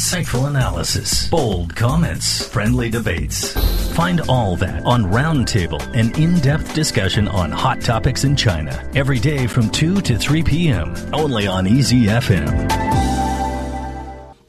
insightful analysis, bold comments, friendly debates. Find all that on Roundtable, an in depth discussion on hot topics in China, every day from 2 to 3 p.m., only on Easy FM.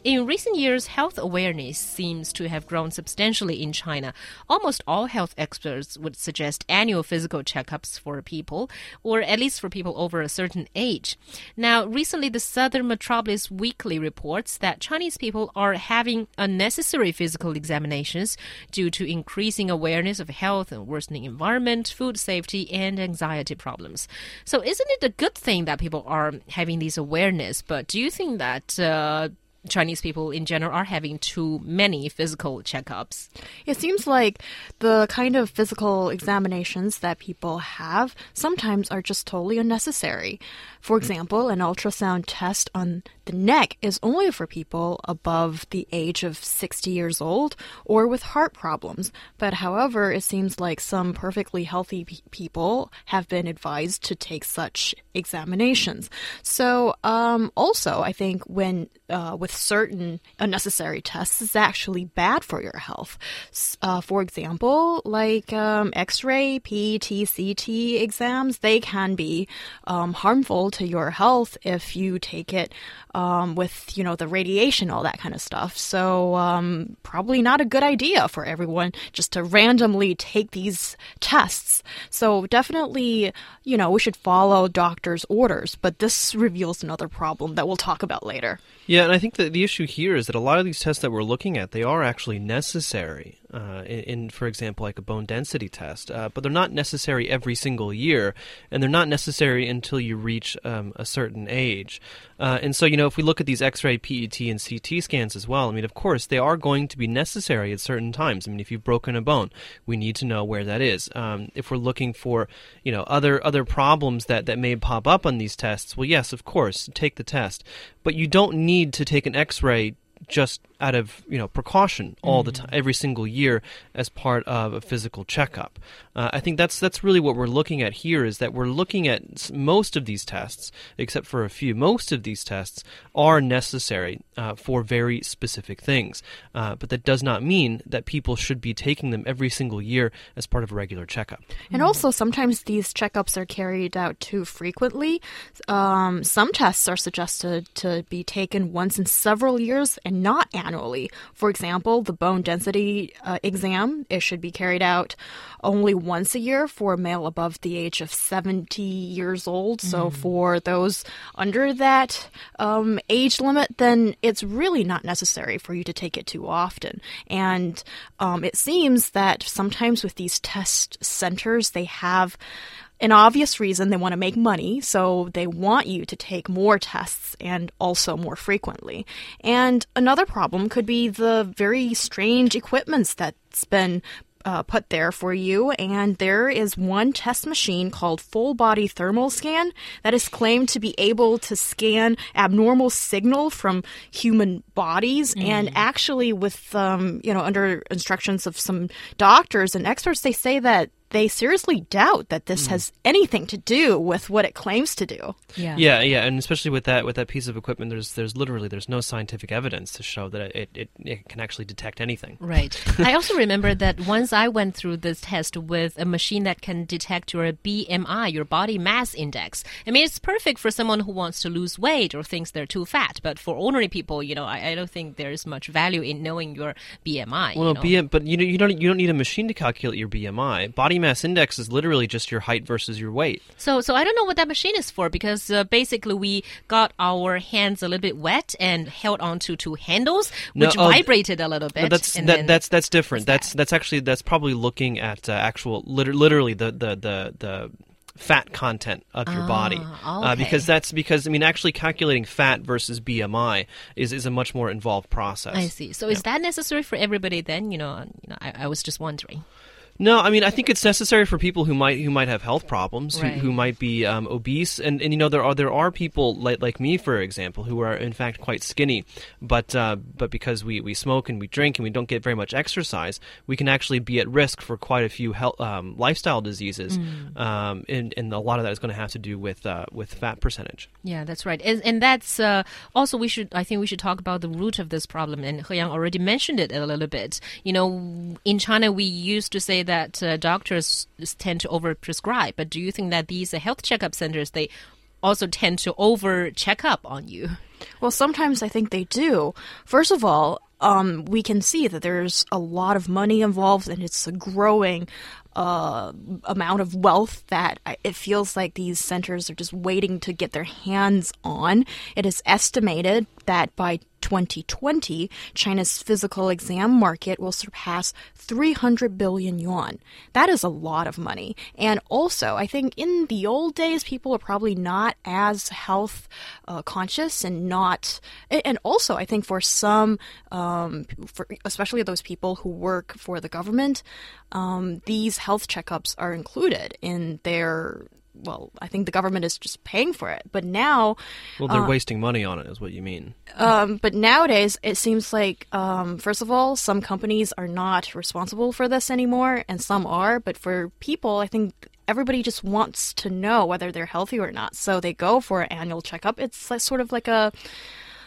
In recent years, health awareness seems to have grown substantially in China. Almost all health experts would suggest annual physical checkups for people, or at least for people over a certain age. Now, recently, the Southern Metropolis Weekly reports that Chinese people are having unnecessary physical examinations due to increasing awareness of health and worsening environment, food safety, and anxiety problems. So, isn't it a good thing that people are having these awareness? But do you think that uh, Chinese people in general are having too many physical checkups. It seems like the kind of physical examinations that people have sometimes are just totally unnecessary. For example, an ultrasound test on the neck is only for people above the age of 60 years old or with heart problems. But however, it seems like some perfectly healthy pe people have been advised to take such examinations. So, um, also, I think when uh, with certain unnecessary tests is actually bad for your health. Uh, for example, like um, X-ray, PET, CT exams, they can be um, harmful to your health if you take it um, with you know the radiation, all that kind of stuff. So um, probably not a good idea for everyone just to randomly take these tests. So definitely, you know, we should follow doctor's orders. But this reveals another problem that we'll talk about later. Yeah, and I think the issue here is that a lot of these tests that we're looking at, they are actually necessary. Uh, in, for example, like a bone density test, uh, but they're not necessary every single year, and they're not necessary until you reach um, a certain age. Uh, and so, you know, if we look at these X-ray, PET, and CT scans as well, I mean, of course, they are going to be necessary at certain times. I mean, if you've broken a bone, we need to know where that is. Um, if we're looking for, you know, other other problems that that may pop up on these tests, well, yes, of course, take the test, but you don't need to take an X-ray just out of you know precaution all the mm-hmm. time, every single year as part of a physical checkup. Uh, I think that's that's really what we're looking at here is that we're looking at most of these tests, except for a few. Most of these tests are necessary uh, for very specific things, uh, but that does not mean that people should be taking them every single year as part of a regular checkup. And also, sometimes these checkups are carried out too frequently. Um, some tests are suggested to be taken once in several years and not annually. For example, the bone density uh, exam, it should be carried out only once a year for a male above the age of 70 years old. Mm. So for those under that um, age limit, then it's really not necessary for you to take it too often. And um, it seems that sometimes with these test centers, they have an obvious reason they want to make money, so they want you to take more tests and also more frequently. And another problem could be the very strange equipments that's been uh, put there for you, and there is one test machine called Full Body Thermal Scan that is claimed to be able to scan abnormal signal from human bodies. Mm. And actually, with um, you know, under instructions of some doctors and experts, they say that they seriously doubt that this mm. has anything to do with what it claims to do. Yeah. yeah, yeah, and especially with that with that piece of equipment, there's there's literally there's no scientific evidence to show that it it, it can actually detect anything. Right. I also remember that once I went through this test with a machine that can detect your BMI, your body mass index. I mean, it's perfect for someone who wants to lose weight or thinks they're too fat, but for ordinary people, you know, I, I don't think there's much value in knowing your BMI. Well, you know? BM, but you know, you don't you don't need a machine to calculate your BMI. Body mass index is literally just your height versus your weight. So, so I don't know what that machine is for because uh, basically we got our hands a little bit wet and held onto two handles, which no, oh, vibrated a little bit. No, that's that, that's that's different. That's that? that's actually that's probably looking at uh, actual liter- literally the the the the fat content of your body ah, okay. uh, because that's because I mean actually calculating fat versus BMI is, is a much more involved process. I see. So yeah. is that necessary for everybody then? You know, you know I, I was just wondering. No, I mean I think it's necessary for people who might who might have health problems, Right. who, who might be um, obese, and, and you know there are there are people like like me, for example, who are in fact quite skinny, but uh, but because we, we smoke and we drink and we don't get very much exercise, we can actually be at risk for quite a few health, um, lifestyle diseases, um, and, and a lot of that is going to have to do with uh, with fat percentage. Yeah, that's right. And, and that's uh, also we should I think we should talk about the root of this problem. And He Yang already mentioned it a little bit. You know, in China we used to say that uh, doctors tend to overprescribe. But do you think that these uh, health checkup centers they also tend to over check up on you? Well, sometimes I think they do. First of all, um, we can see that there's a lot of money involved and it's a growing uh, amount of wealth that it feels like these centers are just waiting to get their hands on. It is estimated that by 2020, China's physical exam market will surpass 300 billion yuan. That is a lot of money. And also, I think in the old days, people are probably not as health uh, conscious and not. And also, I think for some, um, for especially those people who work for the government, um, these health checkups are included in their. Well, I think the government is just paying for it. But now, Well, they're wasting money on it, is what you mean. um, but nowadays, it seems like, um, first of all, some companies are not responsible for this anymore, and some are. But for people, I think everybody just wants to know whether they're healthy or not, so they go for an annual checkup. It's like, sort of like a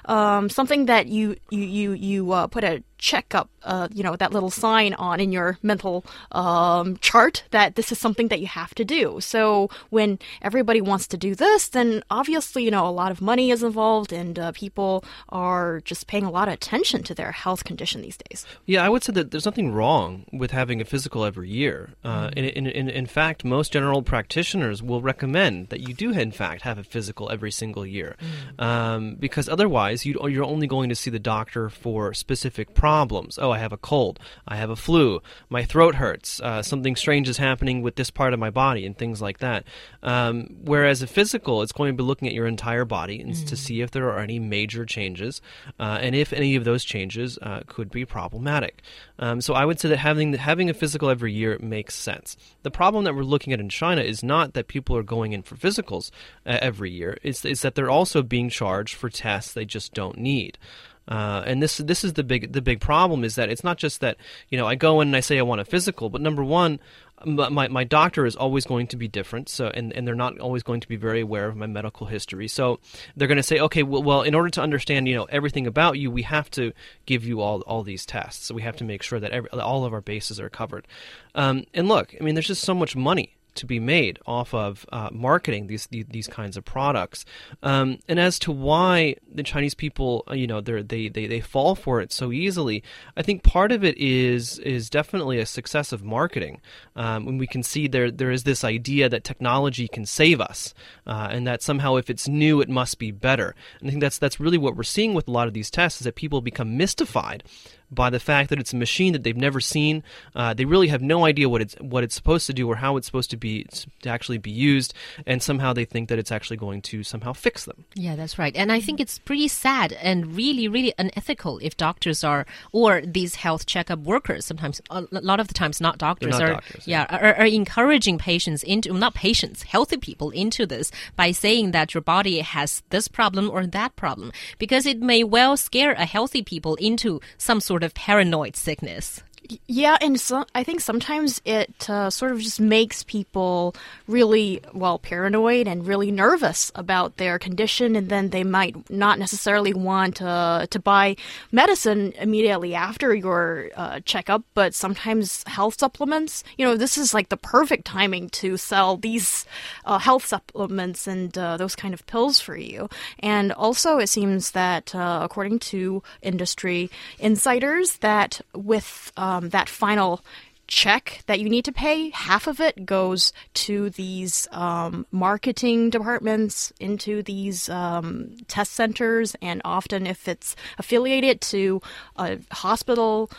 um, something that you you you you uh, put a checkup, uh, you know, that little sign on in your mental um, chart that this is something that you have to do. So when everybody wants to do this, then obviously, you know, a lot of money is involved, and uh, people are just paying a lot of attention to their health condition these days. Yeah, I would say that there's nothing wrong with having a physical every year. Uh, in, in, in, in fact, most general practitioners will recommend that you do, in fact, have a physical every single year, um, because otherwise you, you're only going to see the doctor for specific problems. Oh, I have a cold, I have a flu, my throat hurts, uh, something strange is happening with this part of my body, and things like that. Um, whereas a physical, it's going to be looking at your entire body and to see if there are any major changes, uh, and if any of those changes uh, could be problematic. Um, so I would say that having having a physical every year makes sense. The problem that we're looking at in China is not that people are going in for physicals uh, every year; it's, it's that they're also being charged for tests they just don't need. Uh, and this this is the big the big problem is that it's not just that you know I go in and I say I want a physical, but number one, my my doctor is always going to be different, so and, and they're not always going to be very aware of my medical history. So they're going to say, okay, well, well, in order to understand you know everything about you, we have to give you all all these tests. So we have to make sure that every, all of our bases are covered. Um, and look, I mean, there's just so much money to be made off of uh, marketing these, these these kinds of products. Um, and as to why the Chinese people, uh, you know, they they they fall for it so easily, I think part of it is is definitely a success of marketing. Um, when we can see there there is this idea that technology can save us, uh, and that somehow if it's new, it must be better. And I think that's that's really what we're seeing with a lot of these tests is that people become mystified by the fact that it's a machine that they've never seen. Uh, they really have no idea what it's what it's supposed to do or how it's supposed to be to actually be used, and somehow they think that it's actually going to somehow fix them. Yeah, that's right. And I think it's pretty sad and really, really unethical if doctors are, or these health checkup workers, sometimes, a lot of the times, not doctors, not are, doctors, yeah, are, are encouraging patients into, not patients, healthy people into this by saying that your body has this problem or that problem, because it may well scare a healthy people into some sort of paranoid sickness. Yeah, and so, I think sometimes it uh, sort of just makes people really, well, paranoid and really nervous about their condition, and then they might not necessarily want uh, to buy medicine immediately after your uh, checkup, but sometimes health supplements, you know, this is like the perfect timing to sell these uh, health supplements and uh, those kind of pills for you. And also, it seems that, uh, according to industry insiders, that with um, that final check that you need to pay, half of it goes to these um, marketing departments, into these um, test centers, and often if it's affiliated to a hospital,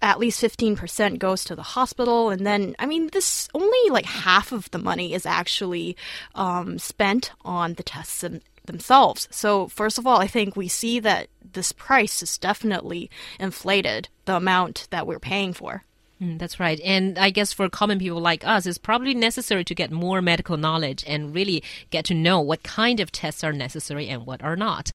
at least 15% goes to the hospital. And then i mean this only like half of the money is actually um, spent on the tests themselves. So first of all i think we see that this price is definitely inflated the amount that we're paying for Mm, that's right. And I guess for common people like us, it's probably necessary to get more medical knowledge and really get to know what kind of tests are necessary and what are not.